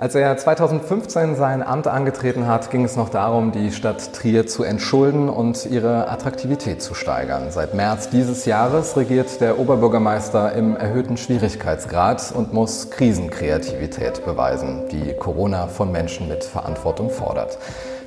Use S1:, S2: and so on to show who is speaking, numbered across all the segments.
S1: Als er 2015 sein Amt angetreten hat, ging es noch darum, die Stadt Trier zu entschulden und ihre Attraktivität zu steigern. Seit März dieses Jahres regiert der Oberbürgermeister im erhöhten Schwierigkeitsgrad und muss Krisenkreativität beweisen, die Corona von Menschen mit Verantwortung fordert.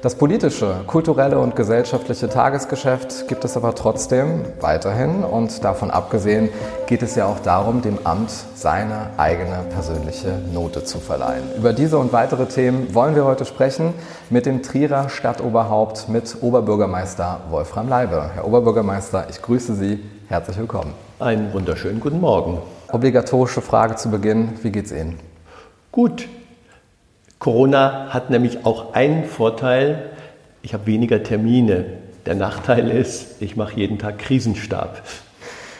S1: Das politische, kulturelle und gesellschaftliche Tagesgeschäft gibt es aber trotzdem weiterhin und davon abgesehen geht es ja auch darum, dem Amt seine eigene persönliche Note zu verleihen. Über diese und weitere Themen wollen wir heute sprechen mit dem Trierer Stadtoberhaupt, mit Oberbürgermeister Wolfram Leibe. Herr Oberbürgermeister, ich grüße Sie. Herzlich willkommen.
S2: Einen wunderschönen guten Morgen.
S1: Obligatorische Frage zu Beginn. Wie geht's Ihnen?
S2: Gut, Corona hat nämlich auch einen Vorteil, ich habe weniger Termine. Der Nachteil ist, ich mache jeden Tag Krisenstab.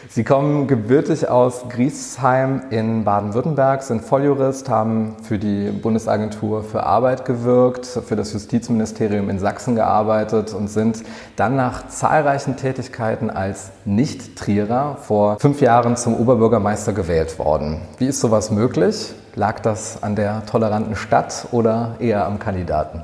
S1: Sie kommen gebürtig aus Griesheim in Baden-Württemberg, sind Volljurist, haben für die Bundesagentur für Arbeit gewirkt, für das Justizministerium in Sachsen gearbeitet und sind dann nach zahlreichen Tätigkeiten als Nicht-Trierer vor fünf Jahren zum Oberbürgermeister gewählt worden. Wie ist sowas möglich? Lag das an der toleranten Stadt oder eher am Kandidaten?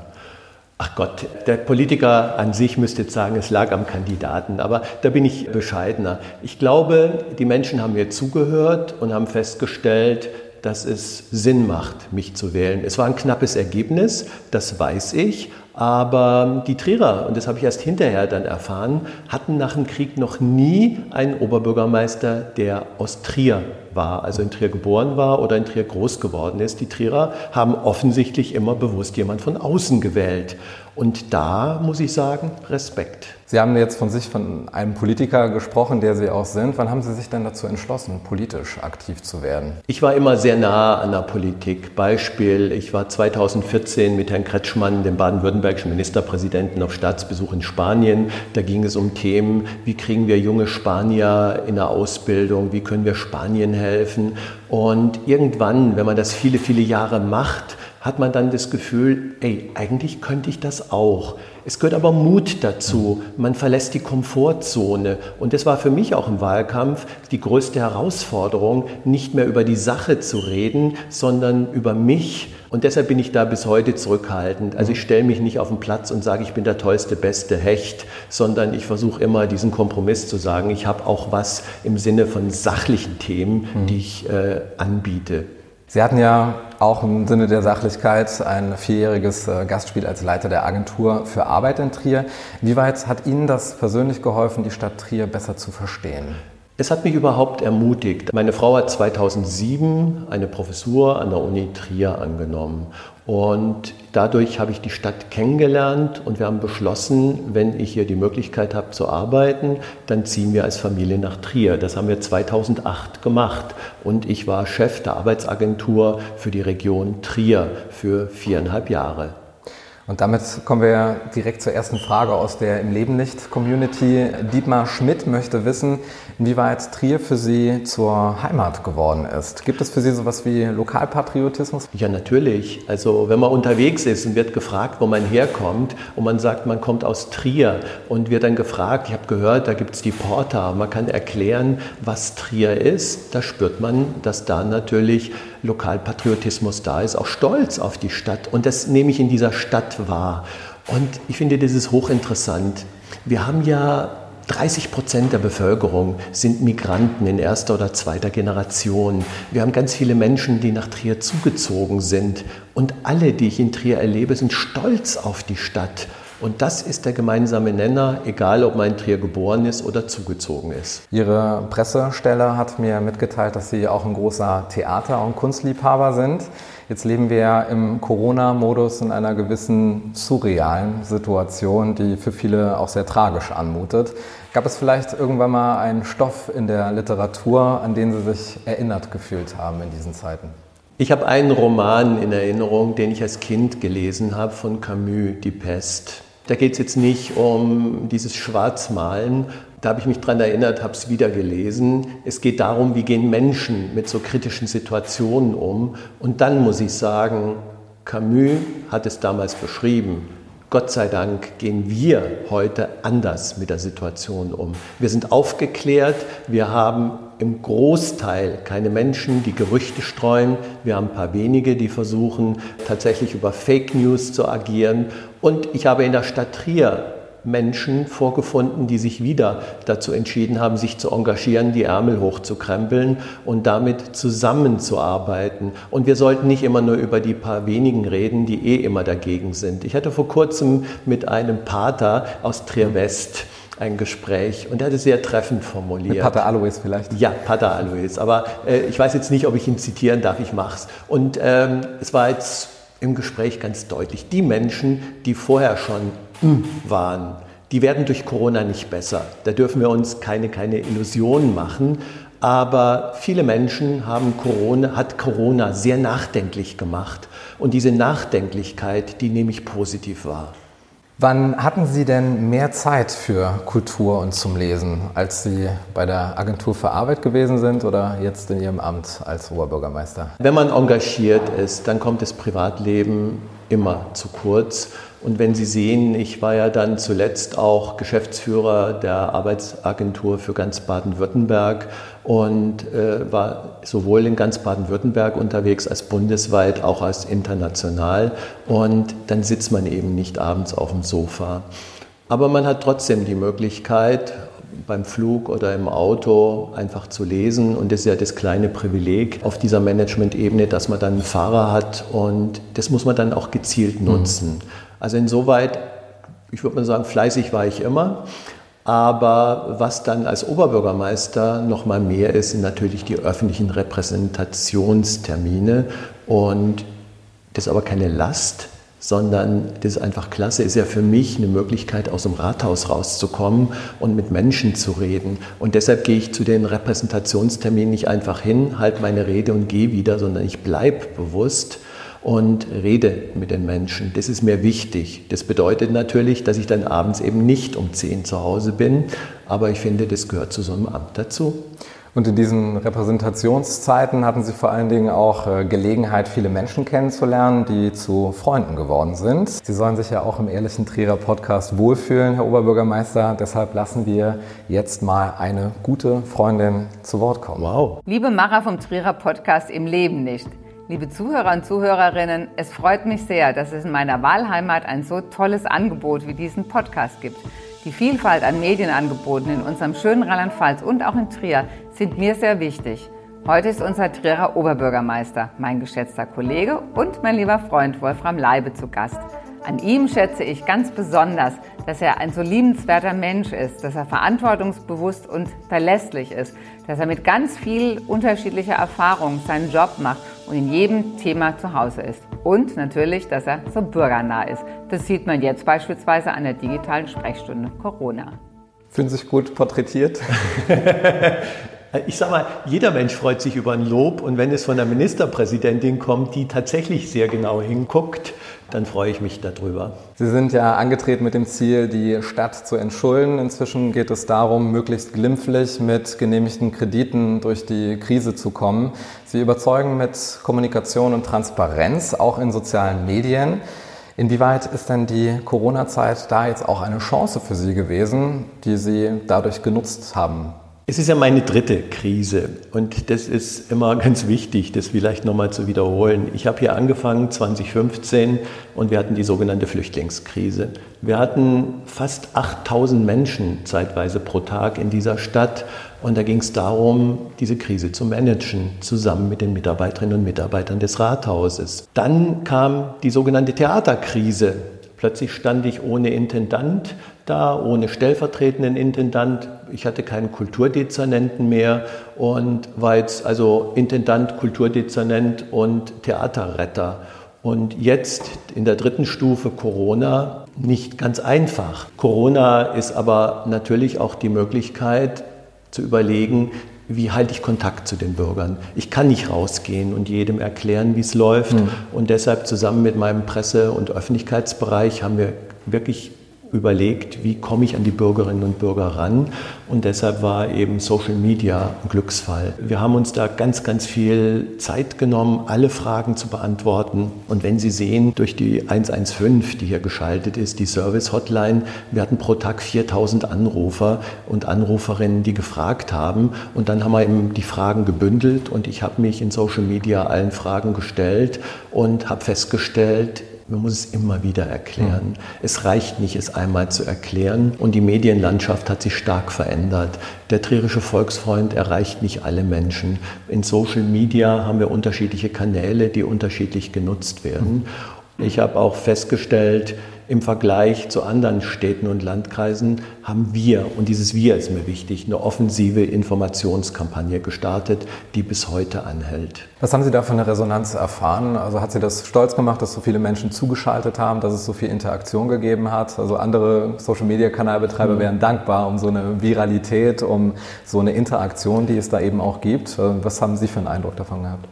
S2: Ach Gott, der Politiker an sich müsste jetzt sagen, es lag am Kandidaten, aber da bin ich bescheidener. Ich glaube, die Menschen haben mir zugehört und haben festgestellt, dass es Sinn macht, mich zu wählen. Es war ein knappes Ergebnis, das weiß ich, aber die Trierer, und das habe ich erst hinterher dann erfahren, hatten nach dem Krieg noch nie einen Oberbürgermeister, der aus Trier war, also in Trier geboren war oder in Trier groß geworden ist. Die Trierer haben offensichtlich immer bewusst jemand von außen gewählt. Und da muss ich sagen, Respekt.
S1: Sie haben jetzt von sich von einem Politiker gesprochen, der Sie auch sind. Wann haben Sie sich denn dazu entschlossen, politisch aktiv zu werden?
S2: Ich war immer sehr nah an der Politik. Beispiel, ich war 2014 mit Herrn Kretschmann, dem baden-württembergischen Ministerpräsidenten, auf Staatsbesuch in Spanien. Da ging es um Themen, wie kriegen wir junge Spanier in der Ausbildung, wie können wir Spanien helfen. Und irgendwann, wenn man das viele, viele Jahre macht, hat man dann das Gefühl, ey, eigentlich könnte ich das auch. Es gehört aber Mut dazu. Man verlässt die Komfortzone. Und das war für mich auch im Wahlkampf die größte Herausforderung, nicht mehr über die Sache zu reden, sondern über mich. Und deshalb bin ich da bis heute zurückhaltend. Also ich stelle mich nicht auf den Platz und sage, ich bin der tollste, beste Hecht, sondern ich versuche immer diesen Kompromiss zu sagen, ich habe auch was im Sinne von sachlichen Themen, die ich äh, anbiete.
S1: Sie hatten ja auch im Sinne der Sachlichkeit ein vierjähriges äh, Gastspiel als Leiter der Agentur für Arbeit in Trier. Wie weit hat Ihnen das persönlich geholfen, die Stadt Trier besser zu verstehen?
S2: Es hat mich überhaupt ermutigt. Meine Frau hat 2007 eine Professur an der Uni Trier angenommen. Und dadurch habe ich die Stadt kennengelernt und wir haben beschlossen, wenn ich hier die Möglichkeit habe zu arbeiten, dann ziehen wir als Familie nach Trier. Das haben wir 2008 gemacht. Und ich war Chef der Arbeitsagentur für die Region Trier für viereinhalb Jahre.
S1: Und damit kommen wir direkt zur ersten Frage aus der Im Leben nicht Community. Dietmar Schmidt möchte wissen, inwieweit Trier für Sie zur Heimat geworden ist. Gibt es für Sie sowas wie Lokalpatriotismus?
S2: Ja, natürlich. Also wenn man unterwegs ist und wird gefragt, wo man herkommt und man sagt, man kommt aus Trier und wird dann gefragt, ich habe gehört, da gibt es die Porta, man kann erklären, was Trier ist, da spürt man, dass da natürlich Lokalpatriotismus da ist, auch Stolz auf die Stadt. Und das nehme ich in dieser Stadt wahr. Und ich finde, das ist hochinteressant. Wir haben ja 30 Prozent der Bevölkerung sind Migranten in erster oder zweiter Generation. Wir haben ganz viele Menschen, die nach Trier zugezogen sind. Und alle, die ich in Trier erlebe, sind stolz auf die Stadt. Und das ist der gemeinsame Nenner, egal ob man in Trier geboren ist oder zugezogen ist.
S1: Ihre Pressestelle hat mir mitgeteilt, dass Sie auch ein großer Theater- und Kunstliebhaber sind. Jetzt leben wir ja im Corona-Modus in einer gewissen surrealen Situation, die für viele auch sehr tragisch anmutet. Gab es vielleicht irgendwann mal einen Stoff in der Literatur, an den Sie sich erinnert gefühlt haben in diesen Zeiten?
S2: Ich habe einen Roman in Erinnerung, den ich als Kind gelesen habe von Camus, Die Pest. Da geht es jetzt nicht um dieses Schwarzmalen. Da habe ich mich dran erinnert, habe es wieder gelesen. Es geht darum, wie gehen Menschen mit so kritischen Situationen um. Und dann muss ich sagen, Camus hat es damals beschrieben. Gott sei Dank gehen wir heute anders mit der Situation um. Wir sind aufgeklärt, wir haben im Großteil keine Menschen, die Gerüchte streuen. Wir haben ein paar wenige, die versuchen tatsächlich über Fake News zu agieren. Und ich habe in der Stadt Trier Menschen vorgefunden, die sich wieder dazu entschieden haben, sich zu engagieren, die Ärmel hochzukrempeln und damit zusammenzuarbeiten. Und wir sollten nicht immer nur über die paar wenigen reden, die eh immer dagegen sind. Ich hatte vor kurzem mit einem Pater aus Trier West ein Gespräch und er hat es sehr treffend formuliert. Mit
S1: Pater Alois vielleicht?
S2: Ja, Pater Alois. Aber äh, ich weiß jetzt nicht, ob ich ihn zitieren darf, ich mach's. Und ähm, es war jetzt im Gespräch ganz deutlich, die Menschen, die vorher schon waren, die werden durch Corona nicht besser. Da dürfen wir uns keine, keine Illusionen machen. Aber viele Menschen haben Corona, hat Corona sehr nachdenklich gemacht. Und diese Nachdenklichkeit, die nehme ich positiv wahr.
S1: Wann hatten Sie denn mehr Zeit für Kultur und zum Lesen, als Sie bei der Agentur für Arbeit gewesen sind oder jetzt in Ihrem Amt als Oberbürgermeister?
S2: Wenn man engagiert ist, dann kommt das Privatleben immer zu kurz. Und wenn Sie sehen, ich war ja dann zuletzt auch Geschäftsführer der Arbeitsagentur für ganz Baden-Württemberg und äh, war sowohl in ganz Baden-Württemberg unterwegs als bundesweit, auch als international. Und dann sitzt man eben nicht abends auf dem Sofa. Aber man hat trotzdem die Möglichkeit, beim Flug oder im Auto einfach zu lesen. Und das ist ja das kleine Privileg auf dieser Management-Ebene, dass man dann einen Fahrer hat und das muss man dann auch gezielt mhm. nutzen. Mhm. Also insoweit, ich würde mal sagen, fleißig war ich immer. Aber was dann als Oberbürgermeister noch mal mehr ist, sind natürlich die öffentlichen Repräsentationstermine. Und das ist aber keine Last, sondern das ist einfach klasse, ist ja für mich eine Möglichkeit, aus dem Rathaus rauszukommen und mit Menschen zu reden. Und deshalb gehe ich zu den Repräsentationsterminen nicht einfach hin, halte meine Rede und gehe wieder, sondern ich bleibe bewusst und rede mit den Menschen. Das ist mir wichtig. Das bedeutet natürlich, dass ich dann abends eben nicht um 10 zu Hause bin, aber ich finde, das gehört zu so einem Amt dazu.
S1: Und in diesen Repräsentationszeiten hatten Sie vor allen Dingen auch äh, Gelegenheit, viele Menschen kennenzulernen, die zu Freunden geworden sind. Sie sollen sich ja auch im ehrlichen Trierer Podcast wohlfühlen, Herr Oberbürgermeister. Deshalb lassen wir jetzt mal eine gute Freundin zu Wort kommen.
S3: Wow. Liebe Macher vom Trierer Podcast im Leben nicht. Liebe Zuhörer und Zuhörerinnen, es freut mich sehr, dass es in meiner Wahlheimat ein so tolles Angebot wie diesen Podcast gibt. Die Vielfalt an Medienangeboten in unserem schönen Rheinland-Pfalz und auch in Trier sind mir sehr wichtig. Heute ist unser Trierer Oberbürgermeister, mein geschätzter Kollege und mein lieber Freund Wolfram Leibe zu Gast. An ihm schätze ich ganz besonders, dass er ein so liebenswerter Mensch ist, dass er verantwortungsbewusst und verlässlich ist, dass er mit ganz viel unterschiedlicher Erfahrung seinen Job macht und in jedem Thema zu Hause ist. Und natürlich, dass er so bürgernah ist. Das sieht man jetzt beispielsweise an der digitalen Sprechstunde Corona.
S1: Fühlen Sie sich gut porträtiert?
S2: Ich sage mal, jeder Mensch freut sich über ein Lob und wenn es von der Ministerpräsidentin kommt, die tatsächlich sehr genau hinguckt, dann freue ich mich darüber.
S1: Sie sind ja angetreten mit dem Ziel, die Stadt zu entschulden. Inzwischen geht es darum, möglichst glimpflich mit genehmigten Krediten durch die Krise zu kommen. Sie überzeugen mit Kommunikation und Transparenz, auch in sozialen Medien. Inwieweit ist denn die Corona-Zeit da jetzt auch eine Chance für Sie gewesen, die Sie dadurch genutzt haben?
S2: Es ist ja meine dritte Krise und das ist immer ganz wichtig, das vielleicht nochmal zu wiederholen. Ich habe hier angefangen 2015 und wir hatten die sogenannte Flüchtlingskrise. Wir hatten fast 8000 Menschen zeitweise pro Tag in dieser Stadt und da ging es darum, diese Krise zu managen, zusammen mit den Mitarbeiterinnen und Mitarbeitern des Rathauses. Dann kam die sogenannte Theaterkrise. Plötzlich stand ich ohne Intendant da, ohne stellvertretenden Intendant. Ich hatte keinen Kulturdezernenten mehr und war jetzt also Intendant, Kulturdezernent und Theaterretter. Und jetzt in der dritten Stufe Corona nicht ganz einfach. Corona ist aber natürlich auch die Möglichkeit zu überlegen, wie halte ich Kontakt zu den Bürgern? Ich kann nicht rausgehen und jedem erklären, wie es läuft. Mhm. Und deshalb zusammen mit meinem Presse- und Öffentlichkeitsbereich haben wir wirklich überlegt, wie komme ich an die Bürgerinnen und Bürger ran. Und deshalb war eben Social Media ein Glücksfall. Wir haben uns da ganz, ganz viel Zeit genommen, alle Fragen zu beantworten. Und wenn Sie sehen, durch die 115, die hier geschaltet ist, die Service-Hotline, wir hatten pro Tag 4000 Anrufer und Anruferinnen, die gefragt haben. Und dann haben wir eben die Fragen gebündelt und ich habe mich in Social Media allen Fragen gestellt und habe festgestellt, man muss es immer wieder erklären. Mhm. Es reicht nicht, es einmal zu erklären. Und die Medienlandschaft hat sich stark verändert. Der trierische Volksfreund erreicht nicht alle Menschen. In Social Media haben wir unterschiedliche Kanäle, die unterschiedlich genutzt werden. Mhm. Ich habe auch festgestellt, im Vergleich zu anderen Städten und Landkreisen haben wir, und dieses Wir ist mir wichtig, eine offensive Informationskampagne gestartet, die bis heute anhält.
S1: Was haben Sie da für eine Resonanz erfahren? Also hat Sie das stolz gemacht, dass so viele Menschen zugeschaltet haben, dass es so viel Interaktion gegeben hat? Also andere Social-Media-Kanalbetreiber mhm. wären dankbar um so eine Viralität, um so eine Interaktion, die es da eben auch gibt. Was haben Sie für einen Eindruck davon gehabt?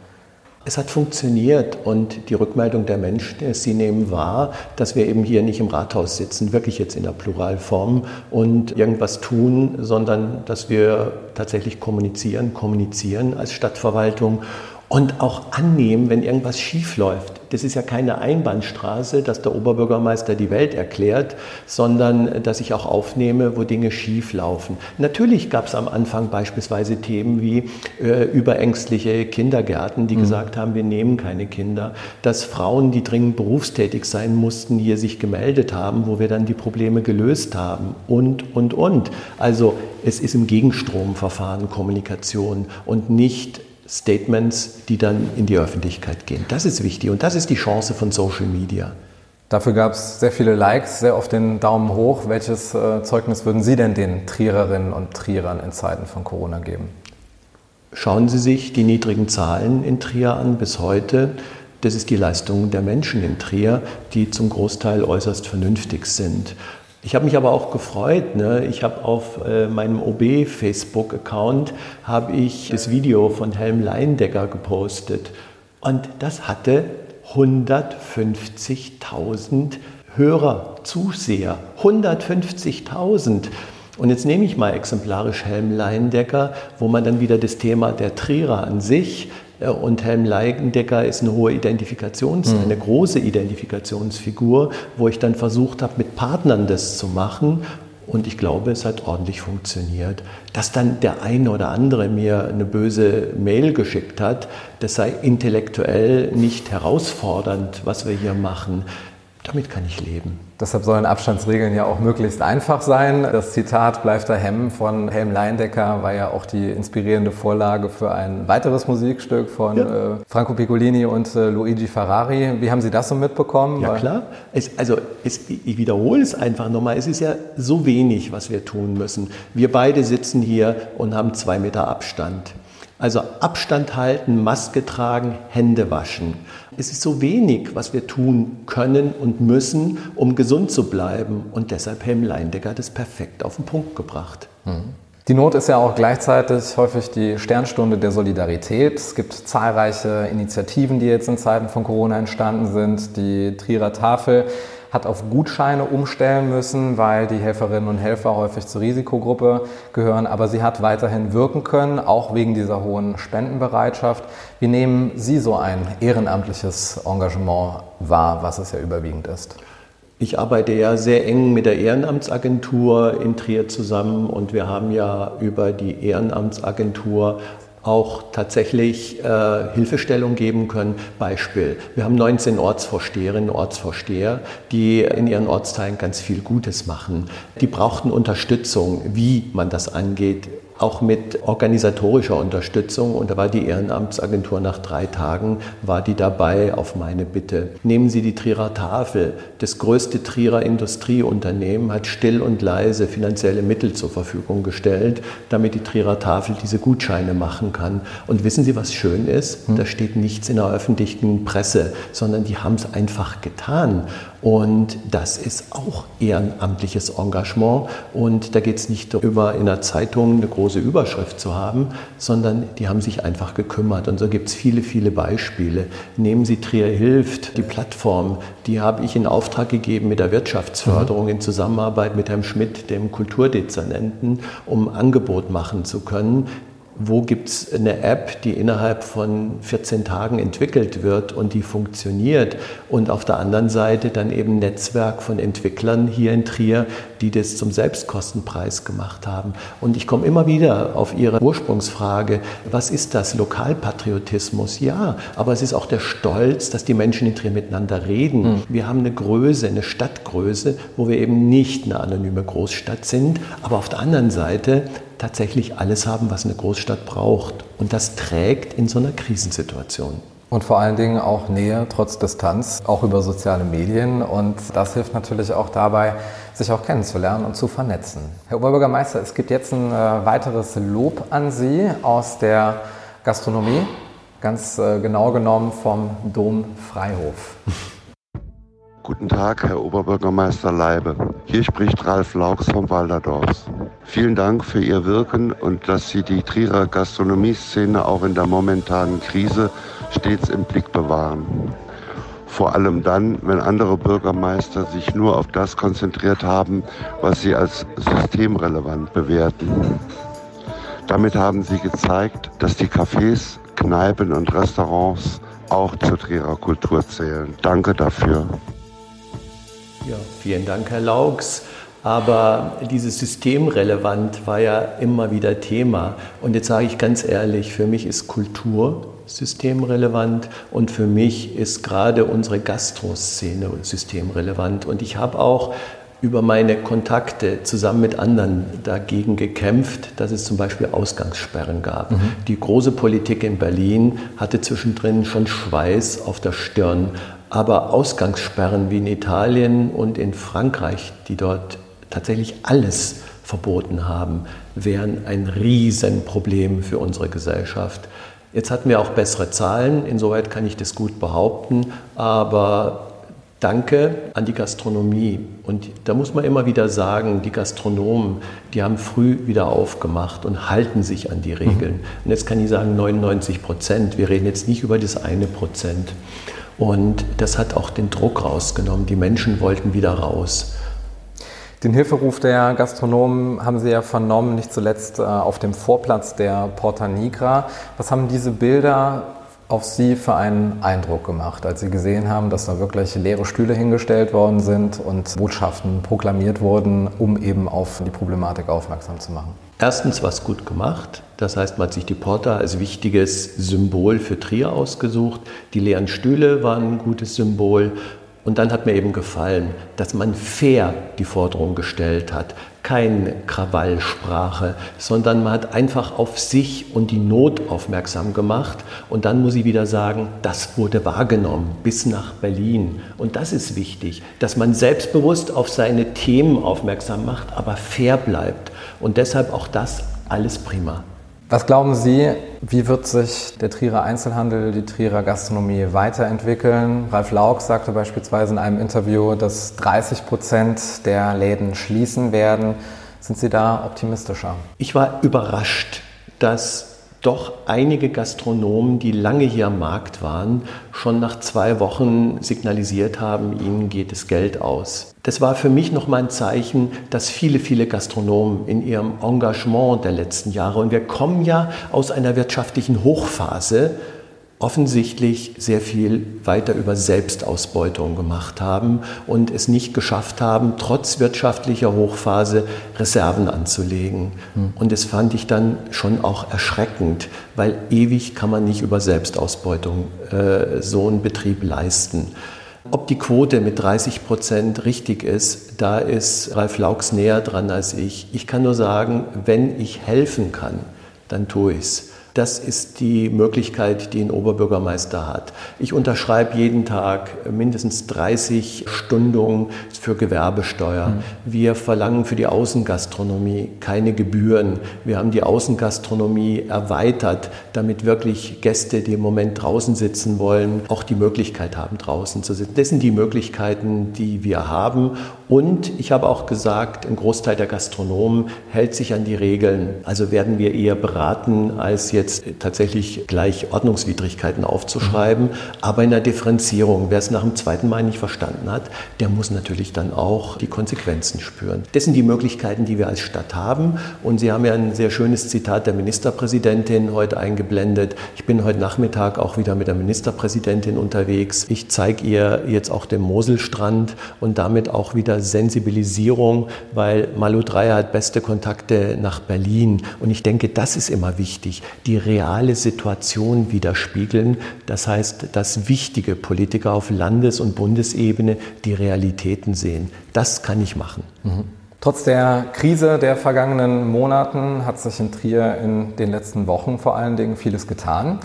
S2: Es hat funktioniert und die Rückmeldung der Menschen ist, sie nehmen wahr, dass wir eben hier nicht im Rathaus sitzen, wirklich jetzt in der Pluralform und irgendwas tun, sondern dass wir tatsächlich kommunizieren, kommunizieren als Stadtverwaltung und auch annehmen, wenn irgendwas schief läuft. Das ist ja keine Einbahnstraße, dass der Oberbürgermeister die Welt erklärt, sondern dass ich auch aufnehme, wo Dinge schief laufen. Natürlich gab es am Anfang beispielsweise Themen wie äh, überängstliche Kindergärten, die mhm. gesagt haben, wir nehmen keine Kinder, dass Frauen, die dringend berufstätig sein mussten, hier sich gemeldet haben, wo wir dann die Probleme gelöst haben und, und, und. Also es ist im Gegenstromverfahren Kommunikation und nicht Statements, die dann in die Öffentlichkeit gehen. Das ist wichtig und das ist die Chance von Social Media.
S1: Dafür gab es sehr viele Likes, sehr oft den Daumen hoch. Welches äh, Zeugnis würden Sie denn den Triererinnen und Trierern in Zeiten von Corona geben?
S2: Schauen Sie sich die niedrigen Zahlen in Trier an bis heute. Das ist die Leistung der Menschen in Trier, die zum Großteil äußerst vernünftig sind. Ich habe mich aber auch gefreut. Ne? Ich habe auf äh, meinem OB Facebook-Account habe ich das Video von Helm Leindecker gepostet und das hatte 150.000 Hörer, Zuseher. 150.000. Und jetzt nehme ich mal exemplarisch Helm Leindecker, wo man dann wieder das Thema der Trierer an sich und Helm Leigendecker ist eine hohe Identifikations-, mhm. eine große Identifikationsfigur, wo ich dann versucht habe, mit Partnern das zu machen. Und ich glaube, es hat ordentlich funktioniert. Dass dann der eine oder andere mir eine böse Mail geschickt hat, das sei intellektuell nicht herausfordernd, was wir hier machen, damit kann ich leben.
S1: Deshalb sollen Abstandsregeln ja auch möglichst einfach sein. Das Zitat Bleib daheim von Helm Leindecker war ja auch die inspirierende Vorlage für ein weiteres Musikstück von ja. äh, Franco Piccolini und äh, Luigi Ferrari. Wie haben Sie das so mitbekommen?
S2: Ja klar. Es, also es, ich wiederhole es einfach nochmal. Es ist ja so wenig, was wir tun müssen. Wir beide sitzen hier und haben zwei Meter Abstand. Also Abstand halten, Maske tragen, Hände waschen. Es ist so wenig, was wir tun können und müssen, um gesund zu bleiben. Und deshalb Helm Leindecker es perfekt auf den Punkt gebracht.
S1: Mhm. Die Not ist ja auch gleichzeitig häufig die Sternstunde der Solidarität. Es gibt zahlreiche Initiativen, die jetzt in Zeiten von Corona entstanden sind. Die Trierer Tafel hat auf Gutscheine umstellen müssen, weil die Helferinnen und Helfer häufig zur Risikogruppe gehören. Aber sie hat weiterhin wirken können, auch wegen dieser hohen Spendenbereitschaft. Wie nehmen Sie so ein ehrenamtliches Engagement wahr, was es ja überwiegend ist?
S2: Ich arbeite ja sehr eng mit der Ehrenamtsagentur in Trier zusammen und wir haben ja über die Ehrenamtsagentur auch tatsächlich äh, Hilfestellung geben können. Beispiel, wir haben 19 Ortsvorsteherinnen und Ortsvorsteher, die in ihren Ortsteilen ganz viel Gutes machen. Die brauchten Unterstützung, wie man das angeht auch mit organisatorischer Unterstützung. Und da war die Ehrenamtsagentur nach drei Tagen, war die dabei auf meine Bitte. Nehmen Sie die Trierer Tafel. Das größte Trierer Industrieunternehmen hat still und leise finanzielle Mittel zur Verfügung gestellt, damit die Trierer Tafel diese Gutscheine machen kann. Und wissen Sie, was schön ist? Hm. Da steht nichts in der öffentlichen Presse, sondern die haben es einfach getan. Und das ist auch ehrenamtliches Engagement. Und da geht es nicht darüber, in der Zeitung eine große Überschrift zu haben, sondern die haben sich einfach gekümmert. Und so gibt es viele, viele Beispiele. Nehmen Sie Trier hilft, die Plattform, die habe ich in Auftrag gegeben mit der Wirtschaftsförderung in Zusammenarbeit mit Herrn Schmidt, dem Kulturdezernenten, um Angebot machen zu können wo gibt es eine App, die innerhalb von 14 Tagen entwickelt wird und die funktioniert und auf der anderen Seite dann eben ein Netzwerk von Entwicklern hier in Trier, die das zum Selbstkostenpreis gemacht haben. Und ich komme immer wieder auf Ihre Ursprungsfrage, was ist das? Lokalpatriotismus? Ja, aber es ist auch der Stolz, dass die Menschen in Trier miteinander reden. Mhm. Wir haben eine Größe, eine Stadtgröße, wo wir eben nicht eine anonyme Großstadt sind, aber auf der anderen Seite tatsächlich alles haben, was eine Großstadt braucht. Und das trägt in so einer Krisensituation.
S1: Und vor allen Dingen auch Nähe trotz Distanz, auch über soziale Medien. Und das hilft natürlich auch dabei, sich auch kennenzulernen und zu vernetzen. Herr Oberbürgermeister, es gibt jetzt ein äh, weiteres Lob an Sie aus der Gastronomie, ganz äh, genau genommen vom Dom Freihof.
S4: Guten Tag, Herr Oberbürgermeister Leibe. Hier spricht Ralf Laux vom Walderdorfs. Vielen Dank für Ihr Wirken und dass Sie die Trierer Gastronomieszene auch in der momentanen Krise stets im Blick bewahren. Vor allem dann, wenn andere Bürgermeister sich nur auf das konzentriert haben, was sie als systemrelevant bewerten. Damit haben Sie gezeigt, dass die Cafés, Kneipen und Restaurants auch zur Trierer Kultur zählen. Danke dafür.
S2: Ja, vielen Dank, Herr Laux. Aber dieses Systemrelevant war ja immer wieder Thema. Und jetzt sage ich ganz ehrlich, für mich ist Kultur systemrelevant und für mich ist gerade unsere Gastroszene systemrelevant. Und ich habe auch über meine Kontakte zusammen mit anderen dagegen gekämpft, dass es zum Beispiel Ausgangssperren gab. Mhm. Die große Politik in Berlin hatte zwischendrin schon Schweiß auf der Stirn, aber Ausgangssperren wie in Italien und in Frankreich, die dort tatsächlich alles verboten haben, wären ein Riesenproblem für unsere Gesellschaft. Jetzt hatten wir auch bessere Zahlen, insoweit kann ich das gut behaupten, aber Danke an die Gastronomie. Und da muss man immer wieder sagen, die Gastronomen, die haben früh wieder aufgemacht und halten sich an die Regeln. Mhm. Und jetzt kann ich sagen 99 Prozent. Wir reden jetzt nicht über das eine Prozent. Und das hat auch den Druck rausgenommen. Die Menschen wollten wieder raus.
S1: Den Hilferuf der Gastronomen haben Sie ja vernommen, nicht zuletzt äh, auf dem Vorplatz der Porta Nigra. Was haben diese Bilder auf Sie für einen Eindruck gemacht, als Sie gesehen haben, dass da wirklich leere Stühle hingestellt worden sind und Botschaften proklamiert wurden, um eben auf die Problematik aufmerksam zu machen?
S2: Erstens war es gut gemacht. Das heißt, man hat sich die Porta als wichtiges Symbol für Trier ausgesucht. Die leeren Stühle waren ein gutes Symbol. Und dann hat mir eben gefallen, dass man fair die Forderung gestellt hat. Keine Krawallsprache, sondern man hat einfach auf sich und die Not aufmerksam gemacht. Und dann muss ich wieder sagen, das wurde wahrgenommen bis nach Berlin. Und das ist wichtig, dass man selbstbewusst auf seine Themen aufmerksam macht, aber fair bleibt. Und deshalb auch das alles prima.
S1: Was glauben Sie, wie wird sich der Trierer Einzelhandel, die Trierer Gastronomie weiterentwickeln? Ralf Lauk sagte beispielsweise in einem Interview, dass 30 Prozent der Läden schließen werden. Sind Sie da optimistischer?
S2: Ich war überrascht, dass doch einige Gastronomen, die lange hier am Markt waren, schon nach zwei Wochen signalisiert haben, ihnen geht das Geld aus. Das war für mich nochmal ein Zeichen, dass viele, viele Gastronomen in ihrem Engagement der letzten Jahre, und wir kommen ja aus einer wirtschaftlichen Hochphase, offensichtlich sehr viel weiter über Selbstausbeutung gemacht haben und es nicht geschafft haben, trotz wirtschaftlicher Hochphase Reserven anzulegen. Mhm. Und das fand ich dann schon auch erschreckend, weil ewig kann man nicht über Selbstausbeutung äh, so einen Betrieb leisten. Ob die Quote mit 30 Prozent richtig ist, da ist Ralf Laux näher dran als ich. Ich kann nur sagen, wenn ich helfen kann, dann tue ich es. Das ist die Möglichkeit, die ein Oberbürgermeister hat. Ich unterschreibe jeden Tag mindestens 30 Stunden für Gewerbesteuer. Mhm. Wir verlangen für die Außengastronomie keine Gebühren. Wir haben die Außengastronomie erweitert, damit wirklich Gäste, die im Moment draußen sitzen wollen, auch die Möglichkeit haben, draußen zu sitzen. Das sind die Möglichkeiten, die wir haben. Und ich habe auch gesagt, ein Großteil der Gastronomen hält sich an die Regeln. Also werden wir eher beraten, als jetzt tatsächlich gleich Ordnungswidrigkeiten aufzuschreiben. Aber in der Differenzierung, wer es nach dem zweiten Mal nicht verstanden hat, der muss natürlich dann auch die Konsequenzen spüren. Das sind die Möglichkeiten, die wir als Stadt haben. Und Sie haben ja ein sehr schönes Zitat der Ministerpräsidentin heute eingeblendet. Ich bin heute Nachmittag auch wieder mit der Ministerpräsidentin unterwegs. Ich zeige ihr jetzt auch den Moselstrand und damit auch wieder Sensibilisierung, weil Malu Dreyer hat beste Kontakte nach Berlin. Und ich denke, das ist immer wichtig, die reale Situation widerspiegeln. Das heißt, dass wichtige Politiker auf Landes- und Bundesebene die Realitäten sehen. Das kann ich machen.
S1: Mhm. Trotz der Krise der vergangenen Monaten hat sich in Trier in den letzten Wochen vor allen Dingen vieles getan.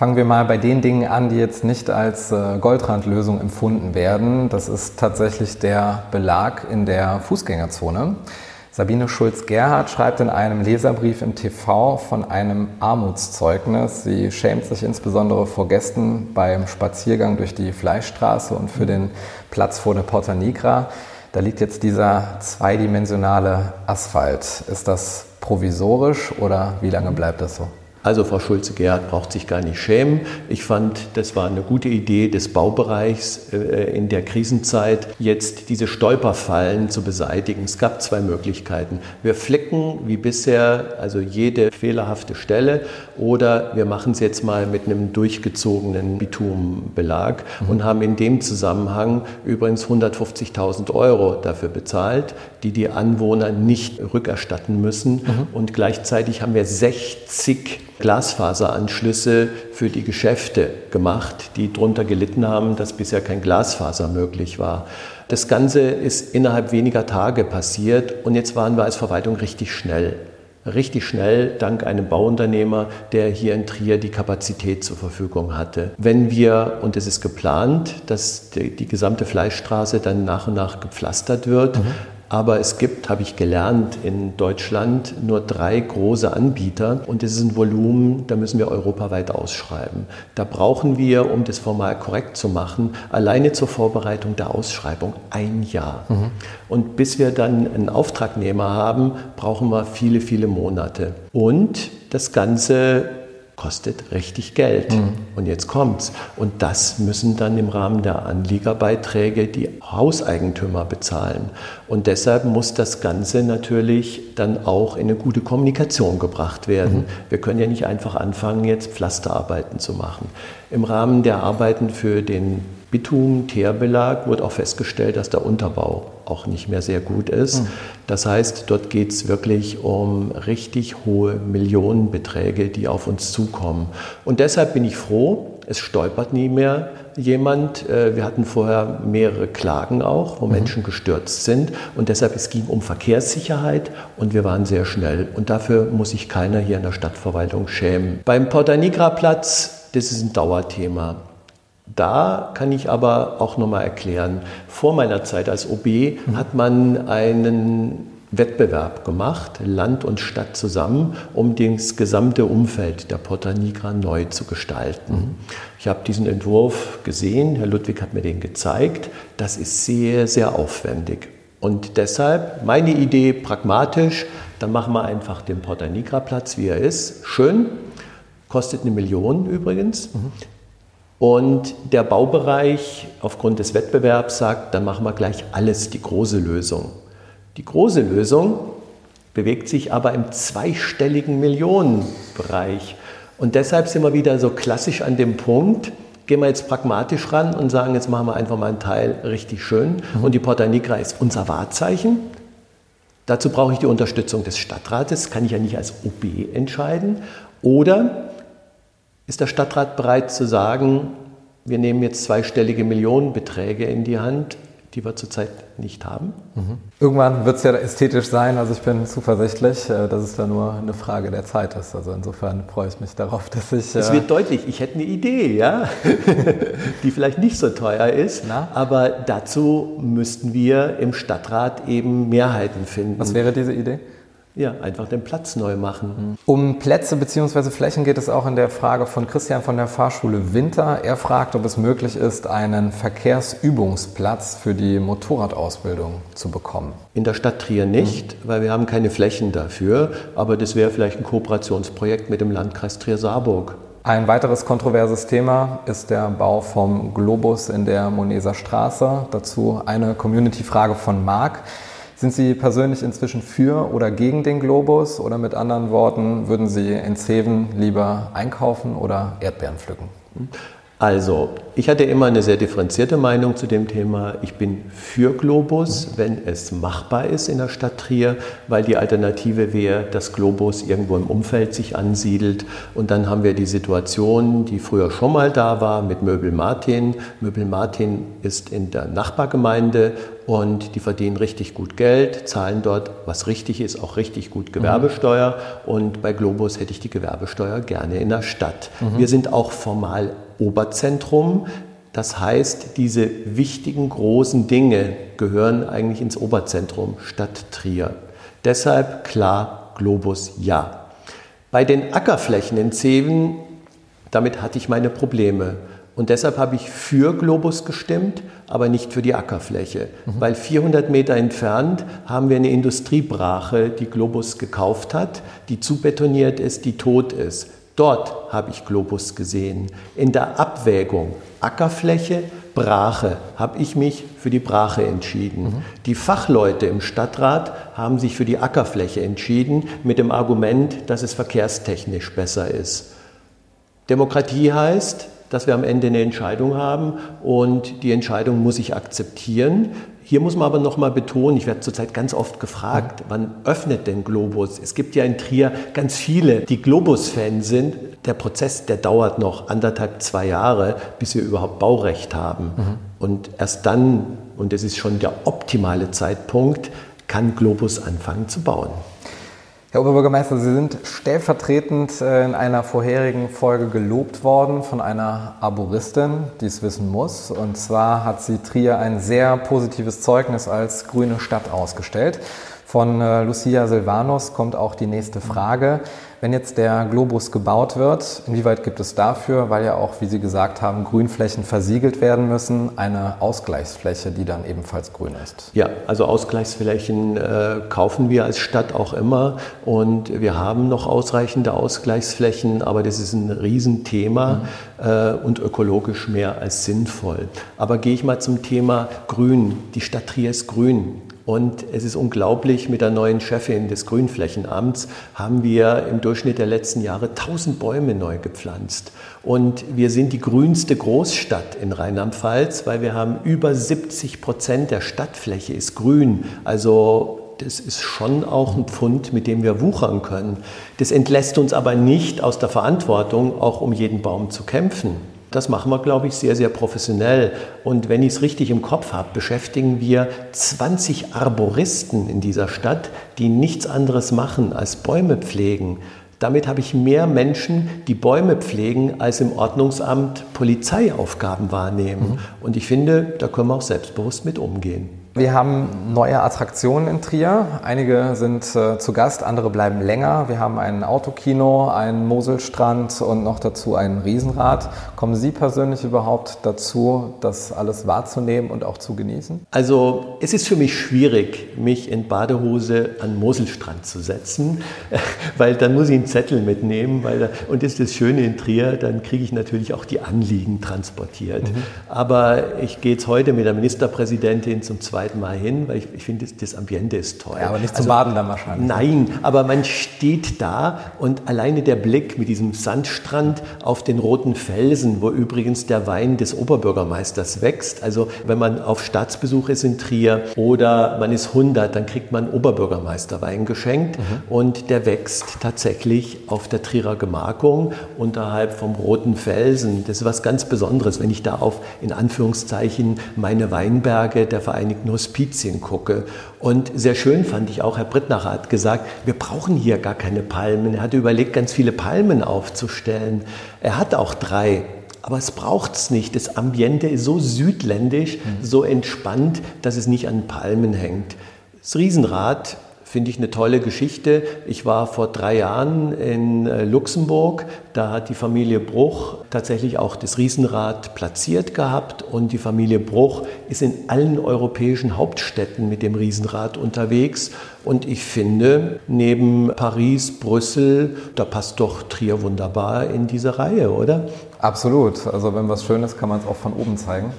S1: Fangen wir mal bei den Dingen an, die jetzt nicht als äh, Goldrandlösung empfunden werden. Das ist tatsächlich der Belag in der Fußgängerzone. Sabine Schulz-Gerhardt schreibt in einem Leserbrief im TV von einem Armutszeugnis. Sie schämt sich insbesondere vor Gästen beim Spaziergang durch die Fleischstraße und für den Platz vor der Porta Nigra. Da liegt jetzt dieser zweidimensionale Asphalt. Ist das provisorisch oder wie lange bleibt das so?
S2: Also Frau Schulze-Gerhardt braucht sich gar nicht schämen. Ich fand, das war eine gute Idee des Baubereichs äh, in der Krisenzeit, jetzt diese Stolperfallen zu beseitigen. Es gab zwei Möglichkeiten. Wir flicken wie bisher also jede fehlerhafte Stelle oder wir machen es jetzt mal mit einem durchgezogenen Bitumbelag mhm. und haben in dem Zusammenhang übrigens 150.000 Euro dafür bezahlt, die die Anwohner nicht rückerstatten müssen. Mhm. Und gleichzeitig haben wir 60 Glasfaseranschlüsse für die Geschäfte gemacht, die darunter gelitten haben, dass bisher kein Glasfaser möglich war. Das Ganze ist innerhalb weniger Tage passiert und jetzt waren wir als Verwaltung richtig schnell. Richtig schnell, dank einem Bauunternehmer, der hier in Trier die Kapazität zur Verfügung hatte. Wenn wir, und es ist geplant, dass die, die gesamte Fleischstraße dann nach und nach gepflastert wird, mhm. Aber es gibt, habe ich gelernt, in Deutschland nur drei große Anbieter und das ist ein Volumen, da müssen wir europaweit ausschreiben. Da brauchen wir, um das formal korrekt zu machen, alleine zur Vorbereitung der Ausschreibung ein Jahr. Mhm. Und bis wir dann einen Auftragnehmer haben, brauchen wir viele, viele Monate. Und das Ganze kostet richtig Geld. Mhm. Und jetzt kommt's. Und das müssen dann im Rahmen der Anliegerbeiträge die Hauseigentümer bezahlen. Und deshalb muss das Ganze natürlich dann auch in eine gute Kommunikation gebracht werden. Mhm. Wir können ja nicht einfach anfangen, jetzt Pflasterarbeiten zu machen. Im Rahmen der Arbeiten für den Bitum-Teerbelag wurde auch festgestellt, dass der Unterbau auch nicht mehr sehr gut ist. Mhm. Das heißt, dort geht es wirklich um richtig hohe Millionenbeträge, die auf uns zukommen. Und deshalb bin ich froh, es stolpert nie mehr jemand. Äh, wir hatten vorher mehrere Klagen auch, wo mhm. Menschen gestürzt sind. Und deshalb, es ging um Verkehrssicherheit und wir waren sehr schnell. Und dafür muss sich keiner hier in der Stadtverwaltung schämen. Beim Porta Nigra Platz, das ist ein Dauerthema. Da kann ich aber auch nochmal erklären, vor meiner Zeit als OB mhm. hat man einen Wettbewerb gemacht, Land und Stadt zusammen, um das gesamte Umfeld der Porta Nigra neu zu gestalten. Mhm. Ich habe diesen Entwurf gesehen, Herr Ludwig hat mir den gezeigt. Das ist sehr, sehr aufwendig. Und deshalb meine Idee pragmatisch, dann machen wir einfach den Porta Nigra Platz, wie er ist. Schön, kostet eine Million übrigens. Mhm. Und der Baubereich aufgrund des Wettbewerbs sagt, dann machen wir gleich alles die große Lösung. Die große Lösung bewegt sich aber im zweistelligen Millionenbereich. Und deshalb sind wir wieder so klassisch an dem Punkt, gehen wir jetzt pragmatisch ran und sagen, jetzt machen wir einfach mal einen Teil richtig schön. Mhm. Und die Porta Nigra ist unser Wahrzeichen. Dazu brauche ich die Unterstützung des Stadtrates, kann ich ja nicht als OB entscheiden. Oder ist der Stadtrat bereit zu sagen, wir nehmen jetzt zweistellige Millionenbeträge in die Hand, die wir zurzeit nicht haben.
S1: Mhm. Irgendwann wird es ja ästhetisch sein, also ich bin zuversichtlich, äh, dass es da nur eine Frage der Zeit ist. Also insofern freue ich mich darauf, dass ich.
S2: Es wird deutlich, ich hätte eine Idee, ja, die vielleicht nicht so teuer ist, Na? aber dazu müssten wir im Stadtrat eben Mehrheiten finden.
S1: Was wäre diese Idee?
S2: Ja, einfach den Platz neu machen.
S1: Um Plätze bzw. Flächen geht es auch in der Frage von Christian von der Fahrschule Winter. Er fragt, ob es möglich ist, einen Verkehrsübungsplatz für die Motorradausbildung zu bekommen.
S2: In der Stadt Trier nicht, mhm. weil wir haben keine Flächen dafür. Aber das wäre vielleicht ein Kooperationsprojekt mit dem Landkreis Trier-Saarburg.
S1: Ein weiteres kontroverses Thema ist der Bau vom Globus in der Moneser Straße. Dazu eine Community-Frage von Marc. Sind Sie persönlich inzwischen für oder gegen den Globus? Oder mit anderen Worten, würden Sie in Zeven lieber einkaufen oder Erdbeeren pflücken?
S2: Also, ich hatte immer eine sehr differenzierte Meinung zu dem Thema. Ich bin für Globus, wenn es machbar ist in der Stadt Trier, weil die Alternative wäre, dass Globus irgendwo im Umfeld sich ansiedelt. Und dann haben wir die Situation, die früher schon mal da war mit Möbel Martin. Möbel Martin ist in der Nachbargemeinde und die verdienen richtig gut Geld, zahlen dort, was richtig ist, auch richtig gut Gewerbesteuer. Mhm. Und bei Globus hätte ich die Gewerbesteuer gerne in der Stadt. Mhm. Wir sind auch formal Oberzentrum. Das heißt, diese wichtigen großen Dinge gehören eigentlich ins Oberzentrum Stadt Trier. Deshalb klar Globus ja. Bei den Ackerflächen in Zeven, damit hatte ich meine Probleme. Und deshalb habe ich für Globus gestimmt, aber nicht für die Ackerfläche. Mhm. Weil 400 Meter entfernt haben wir eine Industriebrache, die Globus gekauft hat, die zubetoniert ist, die tot ist. Dort habe ich Globus gesehen. In der Abwägung Ackerfläche, Brache habe ich mich für die Brache entschieden. Mhm. Die Fachleute im Stadtrat haben sich für die Ackerfläche entschieden mit dem Argument, dass es verkehrstechnisch besser ist. Demokratie heißt, dass wir am Ende eine Entscheidung haben und die Entscheidung muss ich akzeptieren. Hier muss man aber nochmal betonen, ich werde zurzeit ganz oft gefragt, wann öffnet denn Globus? Es gibt ja in Trier ganz viele, die Globus-Fans sind. Der Prozess, der dauert noch anderthalb, zwei Jahre, bis wir überhaupt Baurecht haben. Mhm. Und erst dann, und das ist schon der optimale Zeitpunkt, kann Globus anfangen zu bauen.
S1: Herr Oberbürgermeister, Sie sind stellvertretend äh, in einer vorherigen Folge gelobt worden von einer Arboristin, die es wissen muss. Und zwar hat sie Trier ein sehr positives Zeugnis als grüne Stadt ausgestellt. Von äh, Lucia Silvanus kommt auch die nächste Frage. Wenn jetzt der Globus gebaut wird, inwieweit gibt es dafür, weil ja auch, wie Sie gesagt haben, Grünflächen versiegelt werden müssen, eine Ausgleichsfläche, die dann ebenfalls grün ist?
S2: Ja, also Ausgleichsflächen äh, kaufen wir als Stadt auch immer und wir haben noch ausreichende Ausgleichsflächen, aber das ist ein Riesenthema mhm. äh, und ökologisch mehr als sinnvoll. Aber gehe ich mal zum Thema Grün. Die Stadt Trier ist grün. Und es ist unglaublich, mit der neuen Chefin des Grünflächenamts haben wir im Durchschnitt der letzten Jahre 1000 Bäume neu gepflanzt. Und wir sind die grünste Großstadt in Rheinland-Pfalz, weil wir haben über 70 Prozent der Stadtfläche ist grün. Also das ist schon auch ein Pfund, mit dem wir wuchern können. Das entlässt uns aber nicht aus der Verantwortung, auch um jeden Baum zu kämpfen. Das machen wir, glaube ich, sehr, sehr professionell. Und wenn ich es richtig im Kopf habe, beschäftigen wir 20 Arboristen in dieser Stadt, die nichts anderes machen als Bäume pflegen. Damit habe ich mehr Menschen, die Bäume pflegen, als im Ordnungsamt Polizeiaufgaben wahrnehmen. Mhm. Und ich finde, da können wir auch selbstbewusst mit umgehen.
S1: Wir haben neue Attraktionen in Trier. Einige sind äh, zu Gast, andere bleiben länger. Wir haben ein Autokino, einen Moselstrand und noch dazu ein Riesenrad. Kommen Sie persönlich überhaupt dazu, das alles wahrzunehmen und auch zu genießen?
S2: Also es ist für mich schwierig, mich in Badehose an Moselstrand zu setzen, weil dann muss ich einen Zettel mitnehmen. Weil, und das ist das Schöne in Trier, dann kriege ich natürlich auch die Anliegen transportiert. Mhm. Aber ich gehe jetzt heute mit der Ministerpräsidentin zum zweiten zweiten Mal hin, weil ich, ich finde, das, das Ambiente ist toll.
S1: Ja, aber nicht
S2: also,
S1: zum Baden dann wahrscheinlich.
S2: Nein, aber man steht da und alleine der Blick mit diesem Sandstrand auf den roten Felsen, wo übrigens der Wein des Oberbürgermeisters wächst. Also wenn man auf Staatsbesuch ist in Trier oder man ist 100, dann kriegt man Oberbürgermeisterwein geschenkt mhm. und der wächst tatsächlich auf der Trierer Gemarkung unterhalb vom roten Felsen. Das ist was ganz Besonderes, wenn ich da auf in Anführungszeichen meine Weinberge der Vereinigten Hospizien gucke. Und sehr schön fand ich auch, Herr Brittnacher hat gesagt, wir brauchen hier gar keine Palmen. Er hatte überlegt, ganz viele Palmen aufzustellen. Er hat auch drei. Aber es braucht es nicht. Das Ambiente ist so südländisch, mhm. so entspannt, dass es nicht an Palmen hängt. Das Riesenrad finde ich eine tolle Geschichte. Ich war vor drei Jahren in äh, Luxemburg. Da hat die Familie Bruch tatsächlich auch das Riesenrad platziert gehabt und die Familie Bruch ist in allen europäischen Hauptstädten mit dem Riesenrad unterwegs. Und ich finde, neben Paris, Brüssel, da passt doch Trier wunderbar in diese Reihe, oder?
S1: Absolut. Also wenn was Schönes, kann man es auch von oben zeigen.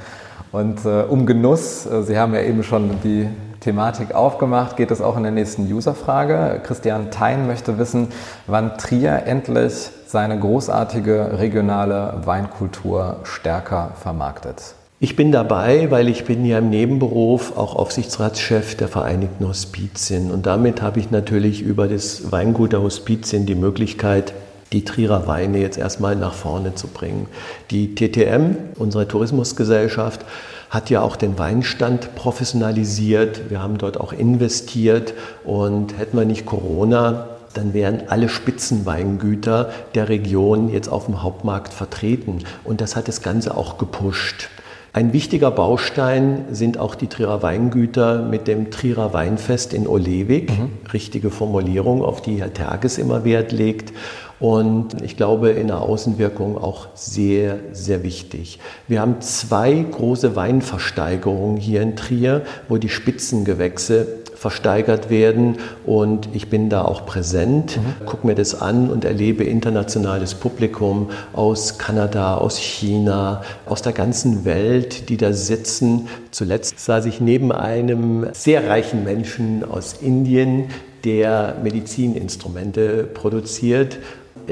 S1: Und äh, um Genuss, äh, Sie haben ja eben schon die Thematik aufgemacht, geht es auch in der nächsten Userfrage. Christian Thein möchte wissen, wann Trier endlich seine großartige regionale Weinkultur stärker vermarktet.
S2: Ich bin dabei, weil ich bin ja im Nebenberuf auch Aufsichtsratschef der Vereinigten Hospizien und damit habe ich natürlich über das Weingut der Hospizien die Möglichkeit, die Trierer Weine jetzt erstmal nach vorne zu bringen. Die TTM, unsere Tourismusgesellschaft, hat ja auch den Weinstand professionalisiert. Wir haben dort auch investiert und hätten wir nicht Corona, dann wären alle Spitzenweingüter der Region jetzt auf dem Hauptmarkt vertreten. Und das hat das Ganze auch gepusht. Ein wichtiger Baustein sind auch die Trierer Weingüter mit dem Trierer Weinfest in Olewig. Mhm. Richtige Formulierung, auf die Herr Terges immer Wert legt und ich glaube in der Außenwirkung auch sehr, sehr wichtig. Wir haben zwei große Weinversteigerungen hier in Trier, wo die Spitzengewächse versteigert werden und ich bin da auch präsent, mhm. gucke mir das an und erlebe internationales Publikum aus Kanada, aus China, aus der ganzen Welt, die da sitzen. Zuletzt saß ich neben einem sehr reichen Menschen aus Indien, der Medizininstrumente produziert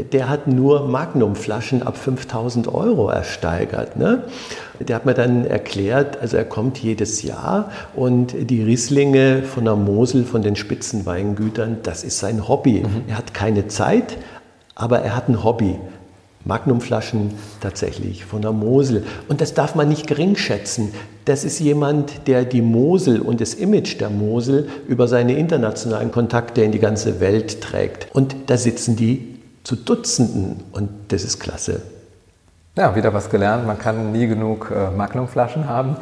S2: der hat nur Magnumflaschen ab 5000 Euro ersteigert. Ne? Der hat mir dann erklärt, also er kommt jedes Jahr und die Rieslinge von der Mosel, von den Spitzenweingütern, das ist sein Hobby. Mhm. Er hat keine Zeit, aber er hat ein Hobby. Magnumflaschen tatsächlich von der Mosel. Und das darf man nicht gering schätzen. Das ist jemand, der die Mosel und das Image der Mosel über seine internationalen Kontakte in die ganze Welt trägt. Und da sitzen die zu Dutzenden und das ist klasse.
S1: Ja, wieder was gelernt. Man kann nie genug äh, Magnumflaschen haben.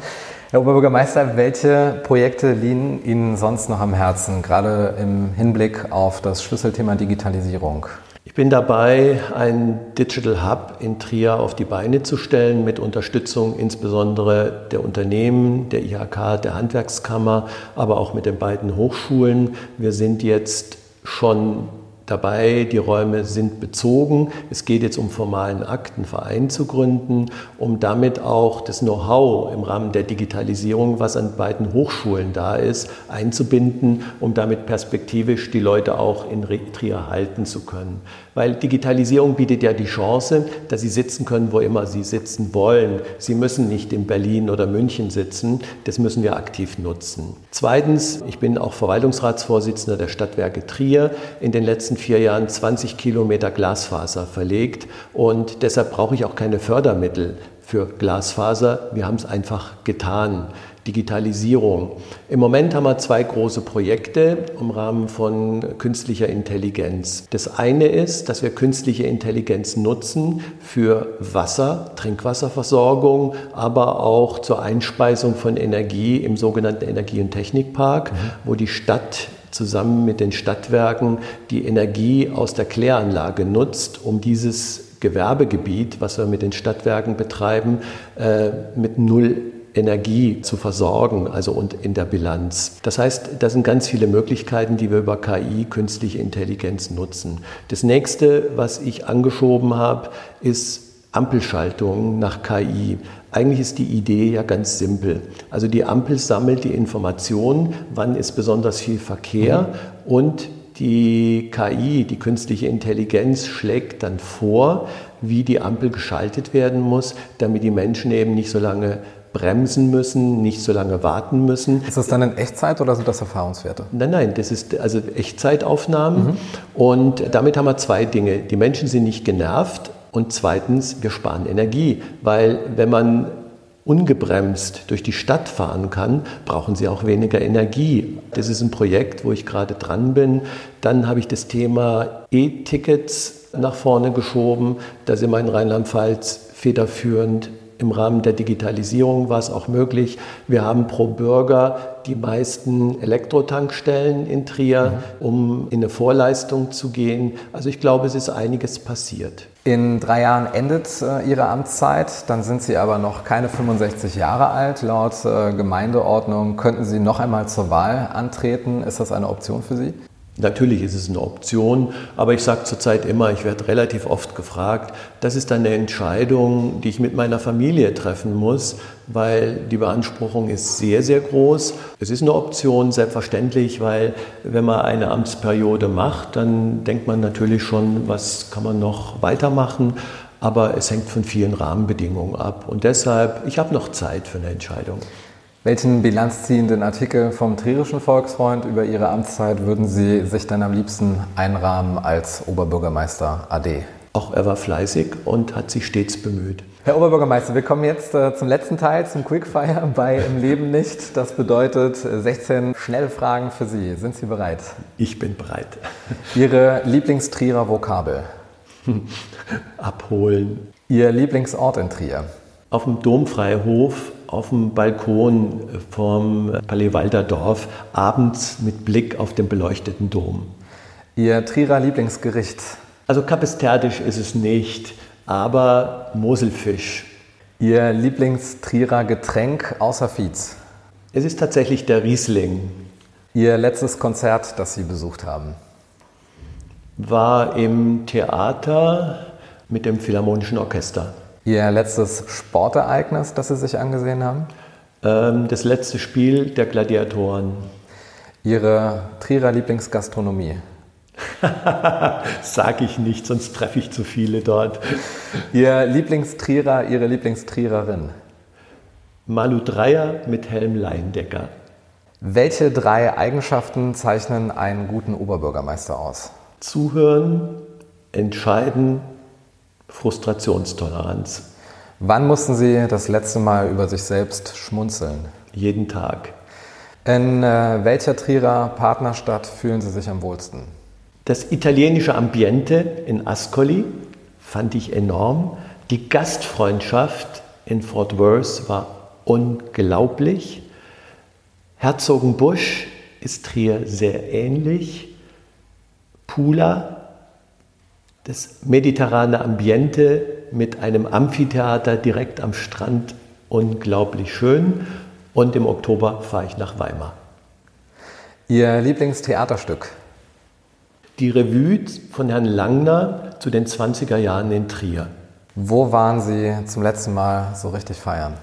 S1: Herr Oberbürgermeister, welche Projekte liegen Ihnen sonst noch am Herzen, gerade im Hinblick auf das Schlüsselthema Digitalisierung?
S2: Ich bin dabei, einen Digital Hub in Trier auf die Beine zu stellen, mit Unterstützung insbesondere der Unternehmen, der IHK, der Handwerkskammer, aber auch mit den beiden Hochschulen. Wir sind jetzt schon dabei, die Räume sind bezogen. Es geht jetzt um formalen Akt, einen Verein zu gründen, um damit auch das Know-how im Rahmen der Digitalisierung, was an beiden Hochschulen da ist, einzubinden, um damit perspektivisch die Leute auch in Trier halten zu können. Weil Digitalisierung bietet ja die Chance, dass sie sitzen können, wo immer sie sitzen wollen. Sie müssen nicht in Berlin oder München sitzen. Das müssen wir aktiv nutzen. Zweitens, ich bin auch Verwaltungsratsvorsitzender der Stadtwerke Trier. In den letzten vier Jahren 20 Kilometer Glasfaser verlegt und deshalb brauche ich auch keine Fördermittel für Glasfaser. Wir haben es einfach getan. Digitalisierung. Im Moment haben wir zwei große Projekte im Rahmen von künstlicher Intelligenz. Das eine ist, dass wir künstliche Intelligenz nutzen für Wasser, Trinkwasserversorgung, aber auch zur Einspeisung von Energie im sogenannten Energie- und Technikpark, mhm. wo die Stadt zusammen mit den Stadtwerken die Energie aus der Kläranlage nutzt, um dieses Gewerbegebiet, was wir mit den Stadtwerken betreiben, äh, mit null Energie zu versorgen, also und in der Bilanz. Das heißt, das sind ganz viele Möglichkeiten, die wir über KI, künstliche Intelligenz nutzen. Das nächste, was ich angeschoben habe, ist Ampelschaltung nach KI. Eigentlich ist die Idee ja ganz simpel. Also die Ampel sammelt die Information, wann ist besonders viel Verkehr mhm. und die KI, die künstliche Intelligenz, schlägt dann vor, wie die Ampel geschaltet werden muss, damit die Menschen eben nicht so lange bremsen müssen, nicht so lange warten müssen.
S1: Ist das dann in Echtzeit oder sind das Erfahrungswerte?
S2: Nein, nein, das ist also Echtzeitaufnahmen. Mhm. Und damit haben wir zwei Dinge. Die Menschen sind nicht genervt und zweitens, wir sparen Energie, weil wenn man ungebremst durch die Stadt fahren kann, brauchen sie auch weniger Energie. Das ist ein Projekt, wo ich gerade dran bin. Dann habe ich das Thema E-Tickets nach vorne geschoben. Da sind wir in Rheinland-Pfalz federführend im Rahmen der Digitalisierung war es auch möglich. Wir haben pro Bürger die meisten Elektrotankstellen in Trier, mhm. um in eine Vorleistung zu gehen. Also ich glaube, es ist einiges passiert.
S1: In drei Jahren endet äh, Ihre Amtszeit, dann sind Sie aber noch keine 65 Jahre alt. Laut äh, Gemeindeordnung könnten Sie noch einmal zur Wahl antreten. Ist das eine Option für Sie?
S2: Natürlich ist es eine Option, aber ich sage zurzeit immer, ich werde relativ oft gefragt, das ist eine Entscheidung, die ich mit meiner Familie treffen muss, weil die Beanspruchung ist sehr, sehr groß. Es ist eine Option, selbstverständlich, weil wenn man eine Amtsperiode macht, dann denkt man natürlich schon, was kann man noch weitermachen, aber es hängt von vielen Rahmenbedingungen ab. Und deshalb, ich habe noch Zeit für eine Entscheidung.
S1: Welchen bilanzziehenden Artikel vom Trierischen Volksfreund über Ihre Amtszeit würden Sie sich dann am liebsten einrahmen als Oberbürgermeister AD?
S2: Auch er war fleißig und hat sich stets bemüht.
S1: Herr Oberbürgermeister, wir kommen jetzt äh, zum letzten Teil, zum Quickfire bei Im Leben nicht. Das bedeutet 16 schnelle Fragen für Sie. Sind Sie bereit?
S2: Ich bin bereit.
S1: Ihre Lieblingstrierer Vokabel?
S2: Abholen.
S1: Ihr Lieblingsort in Trier?
S2: Auf dem Domfreihof auf dem Balkon vom Palais Walderdorf, abends mit Blick auf den beleuchteten Dom.
S1: Ihr Trierer Lieblingsgericht?
S2: Also Kapesterdisch ist es nicht, aber Moselfisch.
S1: Ihr Lieblingstrierer Getränk außer Fietz?
S2: Es ist tatsächlich der Riesling.
S1: Ihr letztes Konzert, das Sie besucht haben?
S2: War im Theater mit dem Philharmonischen Orchester.
S1: Ihr letztes Sportereignis, das Sie sich angesehen haben?
S2: Ähm, das letzte Spiel der Gladiatoren.
S1: Ihre Trierer Lieblingsgastronomie?
S2: Sag ich nicht, sonst treffe ich zu viele dort.
S1: Ihr Lieblingstrierer, Ihre Lieblingstriererin?
S2: Malu Dreier mit Helm Leindecker.
S1: Welche drei Eigenschaften zeichnen einen guten Oberbürgermeister aus?
S2: Zuhören, entscheiden Frustrationstoleranz.
S1: Wann mussten Sie das letzte Mal über sich selbst schmunzeln?
S2: Jeden Tag.
S1: In äh, welcher Trierer Partnerstadt fühlen Sie sich am wohlsten?
S2: Das italienische Ambiente in Ascoli fand ich enorm. Die Gastfreundschaft in Fort Worth war unglaublich. Herzogenbusch ist Trier sehr ähnlich. Pula das mediterrane Ambiente mit einem Amphitheater direkt am Strand unglaublich schön. Und im Oktober fahre ich nach Weimar.
S1: Ihr Lieblingstheaterstück?
S2: Die Revue von Herrn Langner zu den 20er Jahren in Trier.
S1: Wo waren Sie zum letzten Mal so richtig feiern?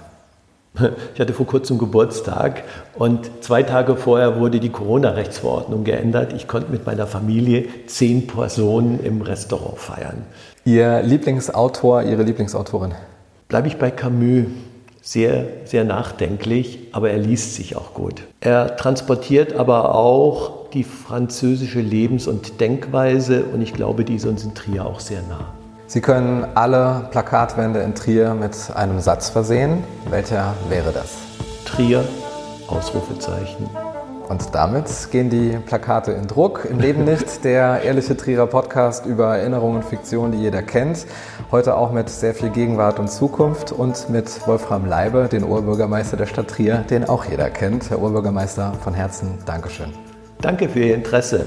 S2: Ich hatte vor kurzem Geburtstag und zwei Tage vorher wurde die Corona-Rechtsverordnung geändert. Ich konnte mit meiner Familie zehn Personen im Restaurant feiern.
S1: Ihr Lieblingsautor, Ihre Lieblingsautorin?
S2: Bleibe ich bei Camus. Sehr, sehr nachdenklich, aber er liest sich auch gut. Er transportiert aber auch die französische Lebens- und Denkweise und ich glaube, die ist uns in Trier auch sehr nah.
S1: Sie können alle Plakatwände in Trier mit einem Satz versehen. Welcher wäre das?
S2: Trier, Ausrufezeichen.
S1: Und damit gehen die Plakate in Druck. Im Leben nicht, der ehrliche Trierer Podcast über Erinnerungen und Fiktion, die jeder kennt. Heute auch mit sehr viel Gegenwart und Zukunft und mit Wolfram Leibe, den Oberbürgermeister der Stadt Trier, den auch jeder kennt. Herr Oberbürgermeister, von Herzen Dankeschön.
S2: Danke für Ihr Interesse.